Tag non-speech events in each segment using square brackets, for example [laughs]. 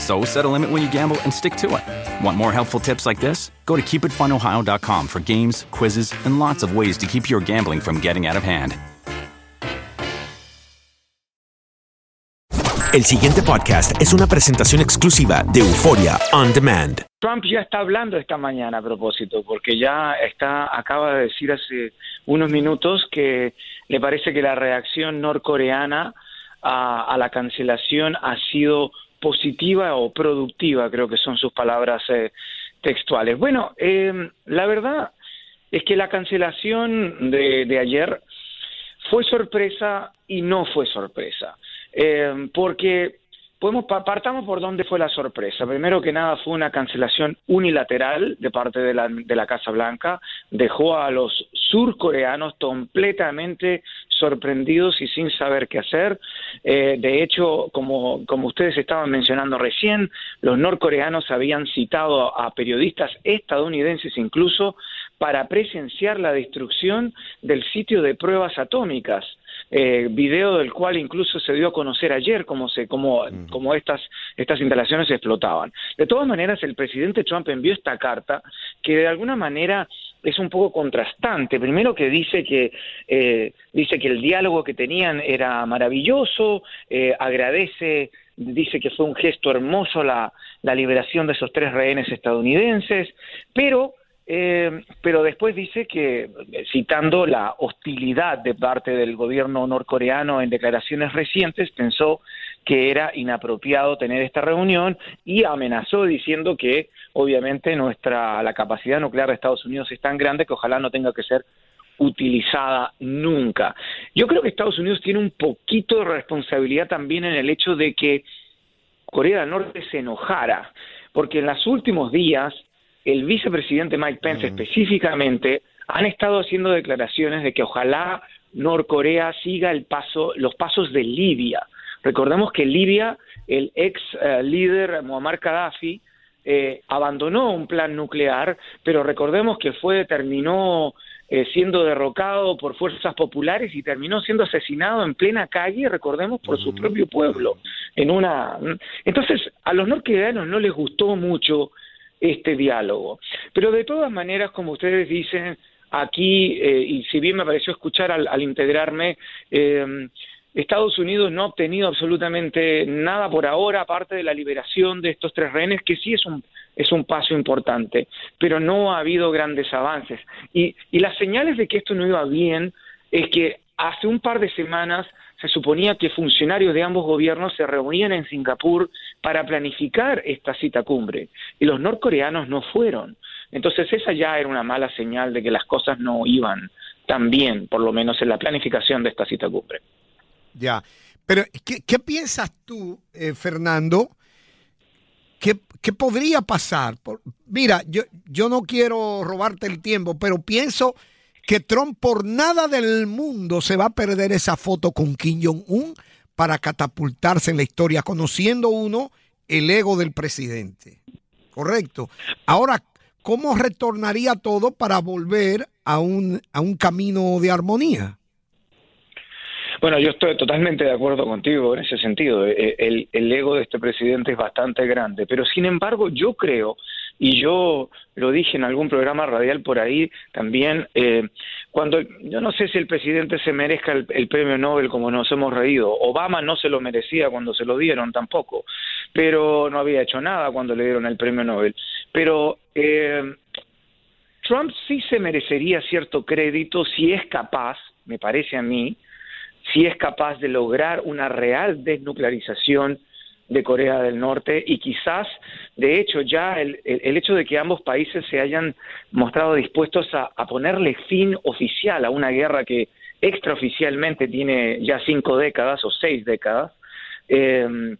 So set a limit when you gamble and stick to it. Want more helpful tips like this? Go to keepitfunohio.com for games, quizzes, and lots of ways to keep your gambling from getting out of hand. El siguiente podcast es una presentación exclusiva de Euforia On Demand. Trump ya está hablando esta mañana a propósito, porque ya está, acaba de decir hace unos minutos que le parece que la reacción norcoreana a, a la cancelación ha sido positiva o productiva, creo que son sus palabras eh, textuales. Bueno, eh, la verdad es que la cancelación de, ayer fue sorpresa y no fue sorpresa, eh, porque podemos partamos por dónde fue la sorpresa. Primero que nada fue una cancelación unilateral de parte de la, de la Casa Blanca, dejó a los surcoreanos completamente sorprendidos y sin saber qué hacer. Eh, de hecho, como, como ustedes estaban mencionando recién, los norcoreanos habían citado a periodistas estadounidenses incluso para presenciar la destrucción del sitio de pruebas atómicas eh, video del cual incluso se dio a conocer ayer cómo se cómo, cómo estas estas instalaciones explotaban. De todas maneras, el presidente Trump envió esta carta que de alguna manera es un poco contrastante. Primero que dice que eh, dice que el diálogo que tenían era maravilloso, eh, agradece dice que fue un gesto hermoso la, la liberación de esos tres rehenes estadounidenses, pero eh, pero después dice que, citando la hostilidad de parte del gobierno norcoreano en declaraciones recientes, pensó que era inapropiado tener esta reunión y amenazó diciendo que obviamente nuestra la capacidad nuclear de Estados Unidos es tan grande que ojalá no tenga que ser utilizada nunca. Yo creo que Estados Unidos tiene un poquito de responsabilidad también en el hecho de que Corea del Norte se enojara, porque en los últimos días el vicepresidente Mike Pence específicamente han estado haciendo declaraciones de que ojalá Norcorea siga el paso, los pasos de Libia. Recordemos que Libia, el ex eh, líder Muammar Gaddafi, eh, abandonó un plan nuclear, pero recordemos que fue terminó eh, siendo derrocado por fuerzas populares y terminó siendo asesinado en plena calle, recordemos, por su propio pueblo. En una, entonces a los norcoreanos no les gustó mucho este diálogo. Pero de todas maneras, como ustedes dicen, aquí, eh, y si bien me pareció escuchar al, integrarme, eh, Estados Unidos no ha obtenido absolutamente nada por ahora, aparte de la liberación de estos tres rehenes, que sí es un, es un paso importante, pero no ha habido grandes avances. Y las señales de que esto no iba bien es que hace un par de semanas se suponía que funcionarios de ambos gobiernos se reunían en Singapur para planificar esta cita cumbre y los norcoreanos no fueron. Entonces esa ya era una mala señal de que las cosas no iban tan bien, por lo menos en la planificación de esta cita cumbre. Ya, pero ¿qué, piensas tú, eh, Fernando? ¿Qué, ¿Qué, podría pasar? mira, yo, yo no quiero robarte el tiempo, pero pienso que Trump por nada del mundo se va a perder esa foto con Kim Jong-un para catapultarse en la historia, conociendo uno el ego del presidente. Correcto. Ahora, ¿cómo retornaría todo para volver a un, a un camino de armonía? Bueno, yo estoy totalmente de acuerdo contigo en ese sentido. Eh, el, el, ego de este presidente es bastante grande, pero sin embargo yo creo, y yo lo dije en algún programa radial por ahí también, eh, cuando yo no sé si el presidente se merezca el, premio Nobel como nos hemos reído, Obama no se lo merecía cuando se lo dieron tampoco, pero no había hecho nada cuando le dieron el premio Nobel, pero... Eh, Trump sí se merecería cierto crédito si es capaz, me parece a mí, si es capaz de lograr una real desnuclearización de Corea del Norte y quizás, de hecho, ya el, hecho de que ambos países se hayan mostrado dispuestos a, ponerle fin oficial a una guerra que extraoficialmente tiene ya cinco décadas o seis décadas, eh,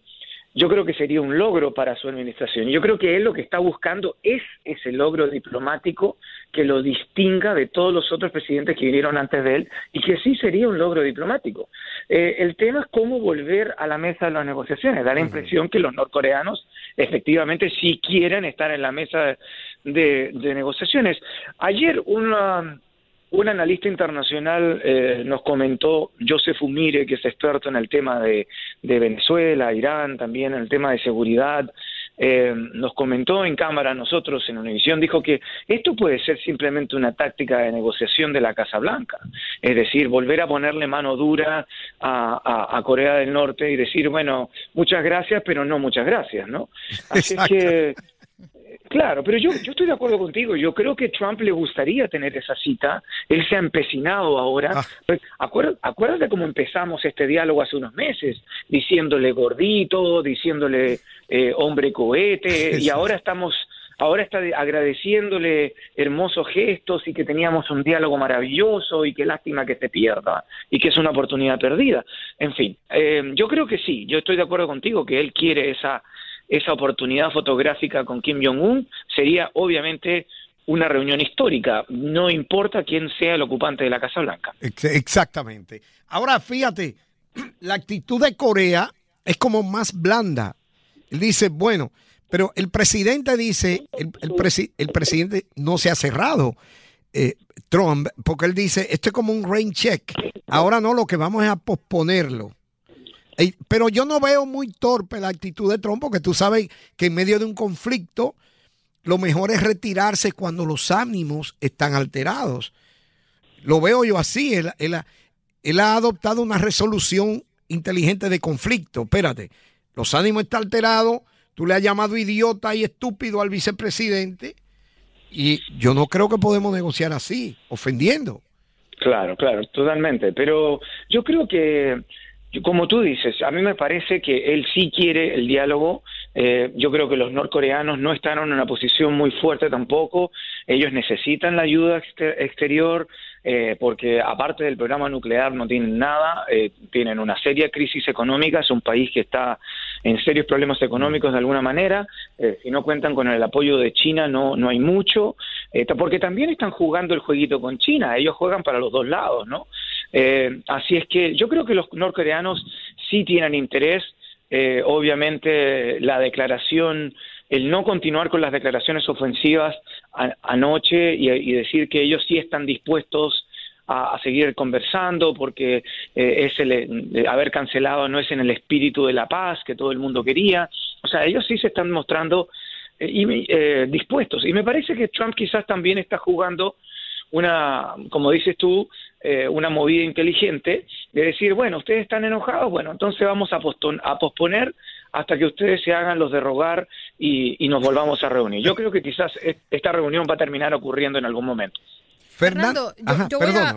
yo creo que sería un logro para su administración. Yo creo que él lo que está buscando es ese logro diplomático que lo distinga de todos los otros presidentes que vinieron antes de él y que sí sería un logro diplomático. Eh, el tema es cómo volver a la mesa de las negociaciones. Da la impresión que los norcoreanos efectivamente sí quieren estar en la mesa de, de negociaciones. Ayer una un analista internacional eh, nos comentó, Joseph Umire, que es experto en el tema de, Venezuela, Irán, también en el tema de seguridad, eh, nos comentó en cámara nosotros en Univisión, dijo que esto puede ser simplemente una táctica de negociación de la Casa Blanca, es decir, volver a ponerle mano dura a, Corea del Norte y decir, bueno, muchas gracias, pero no muchas gracias, ¿no? [laughs] Así que Claro, pero yo, yo estoy de acuerdo contigo. Yo creo que Trump le gustaría tener esa cita. Él se ha empecinado ahora. Ah. Pues, acuérdate, cómo empezamos este diálogo hace unos meses, diciéndole gordito, diciéndole eh, hombre cohete, y ahora estamos ahora está agradeciéndole hermosos gestos y que teníamos un diálogo maravilloso y qué lástima que se pierda y que es una oportunidad perdida. En fin, eh, yo creo que sí, yo estoy de acuerdo contigo que él quiere esa esa oportunidad fotográfica con Kim Jong-un sería obviamente una reunión histórica, no importa quién sea el ocupante de la Casa Blanca. Exactamente. Ahora fíjate, [clears throat] la actitud de Corea es como más blanda. Él dice, bueno, pero el presidente dice, el, el, presidente no se ha cerrado, eh, Trump, porque él dice, esto es como un rain check. Ahora no, lo que vamos es a posponerlo. Pero yo no veo muy torpe la actitud de Trump, porque tú sabes que en medio de un conflicto lo mejor es retirarse cuando los ánimos están alterados. Lo veo yo así. Él, él, ha adoptado una resolución inteligente de conflicto. Espérate, los ánimos están alterados, tú le has llamado idiota y estúpido al vicepresidente y yo no creo que podemos negociar así, ofendiendo. Claro, claro, totalmente. Pero yo creo que como tú dices, a mí me parece que él sí quiere el diálogo. Eh, yo creo que los norcoreanos no están en una posición muy fuerte tampoco. Ellos necesitan la ayuda exterior eh, porque aparte del programa nuclear no tienen nada. Eh, tienen una seria crisis económica. Es un país que está en serios problemas económicos de alguna manera. si no cuentan con el apoyo de China no, no hay mucho. porque también están jugando el jueguito con China. Ellos juegan para los dos lados, ¿no? Eh, así es que yo creo que los norcoreanos sí tienen interés. Eh, obviamente la declaración, el no continuar con las declaraciones ofensivas anoche y, decir que ellos sí están dispuestos a, seguir conversando porque eh, es el, haber cancelado no es en el espíritu de la paz que todo el mundo quería. O sea, ellos sí se están mostrando dispuestos. Y me parece que Trump quizás también está jugando una, como dices tú, eh, una movida inteligente de decir, bueno, ustedes están enojados, bueno, entonces vamos a, a posponer hasta que ustedes se hagan los de rogar y, nos volvamos a reunir. Yo creo que quizás esta reunión va a terminar ocurriendo en algún momento. Fernando,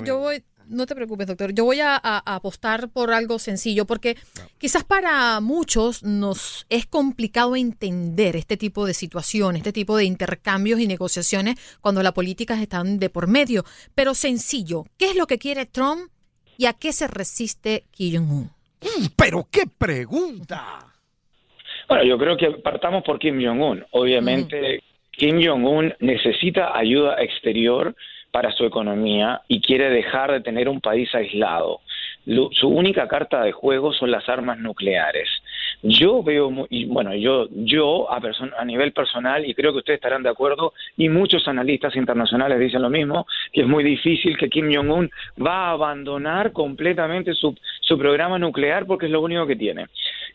yo voy no te preocupes, doctor. Yo voy a, apostar por algo sencillo, porque quizás para muchos nos es complicado entender este tipo de situaciones, este tipo de intercambios y negociaciones cuando las políticas están de por medio. Pero sencillo, ¿qué es lo que quiere Trump y a qué se resiste Kim Jong-un? Mm, pero qué pregunta. Bueno, yo creo que partamos por Kim Jong-un. Obviamente, Kim Jong-un necesita ayuda exterior para su economía y quiere dejar de tener un país aislado. su única carta de juego son las armas nucleares. Yo veo, y bueno, yo, yo a, a nivel personal, y creo que ustedes estarán de acuerdo, y muchos analistas internacionales dicen lo mismo, que es muy difícil que Kim Jong-un va a abandonar completamente su, su programa nuclear porque es lo único que tiene.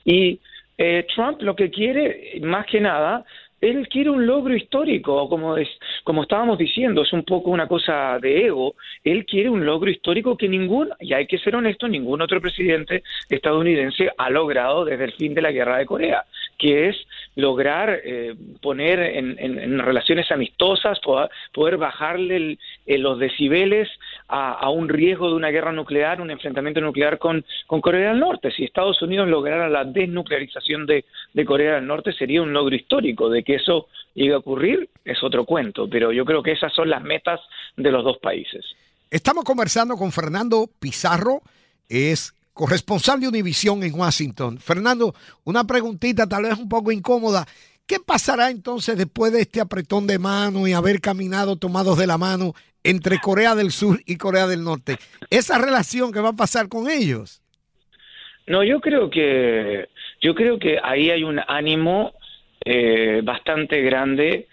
Y eh, Trump lo que quiere, más que nada, él quiere un logro histórico, como, es, como estábamos diciendo, es un poco una cosa de ego. Él quiere un logro histórico que ningún, y hay que ser honesto, ningún otro presidente estadounidense ha logrado desde el fin de la guerra de Corea, que es lograr eh, poner en, relaciones amistosas, poder, bajarle los decibeles a, un riesgo de una guerra nuclear, un enfrentamiento nuclear con, con Corea del Norte. Si Estados Unidos lograra la desnuclearización de, de Corea del Norte, sería un logro histórico de que eso llegue a ocurrir es otro cuento, pero yo creo que esas son las metas de los dos países. Estamos conversando con Fernando Pizarro, es corresponsal de Univisión en Washington. Fernando, una preguntita tal vez un poco incómoda. ¿Qué pasará entonces después de este apretón de mano y haber caminado tomados de la mano entre Corea del Sur y Corea del Norte? ¿Esa relación que va a pasar con ellos? No, yo creo que yo creo que ahí hay un ánimo eh, bastante grande.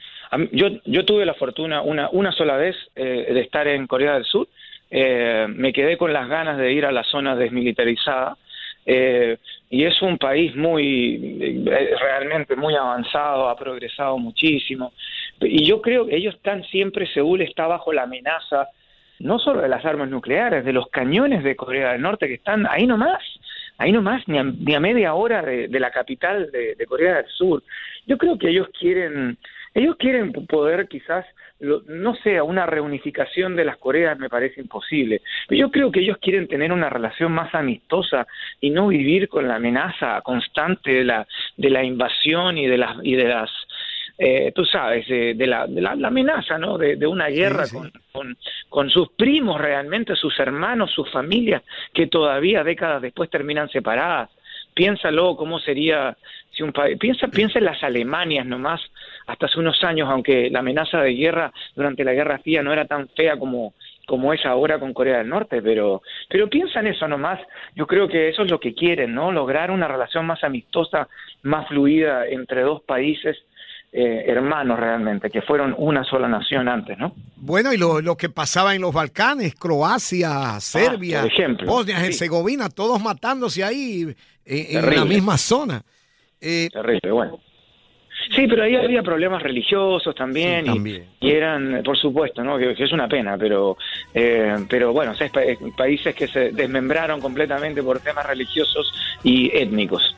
Yo, yo tuve la fortuna una, una sola vez eh, de estar en Corea del Sur. Eh, me quedé con las ganas de ir a la zona desmilitarizada. y es un país muy, realmente muy avanzado, ha progresado muchísimo. Y yo creo que ellos están siempre, Seúl está bajo la amenaza no solo de las armas nucleares, de los cañones de Corea del Norte que están ahí nomás ahí nomás, ni a, ni a media hora de, la capital de, Corea del Sur. Yo creo que ellos quieren, ellos quieren poder quizás, no sé, una reunificación de las Coreas me parece imposible, pero yo creo que ellos quieren tener una relación más amistosa y no vivir con la amenaza constante de la, de la invasión y de las, y de las eh, tú sabes, de, la, de la, amenaza, ¿no? De, una guerra Con, con, sus primos realmente, sus hermanos, sus familias, que todavía décadas después terminan separadas. Piénsalo cómo sería si un país, piensa, piensa en las Alemanias nomás, hasta hace unos años, aunque la amenaza de guerra durante la Guerra Fría no era tan fea como, como es ahora con Corea del Norte, pero, pero piensa en eso nomás. Yo creo que eso es lo que quieren, ¿no? Lograr una relación más amistosa, más fluida entre dos países eh, hermanos realmente, que fueron una sola nación antes, ¿no? Bueno, y lo, que pasaba en los Balcanes, Croacia, Serbia, ah, Bosnia, Herzegovina, todos matándose ahí eh, en la misma zona. Eh, Terrible, bueno. Sí, pero ahí había problemas religiosos también, Y, eran, por supuesto, ¿no? que, es una pena, pero, pero bueno, países que se desmembraron completamente por temas religiosos y étnicos.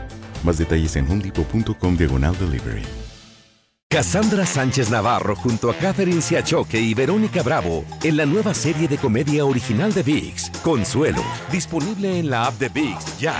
Más detalles en homedepot.com diagonal delivery. Cassandra Sánchez Navarro junto a Catherine Siachoque y Verónica Bravo en la nueva serie de comedia original de VIX, Consuelo, disponible en la app de VIX ya.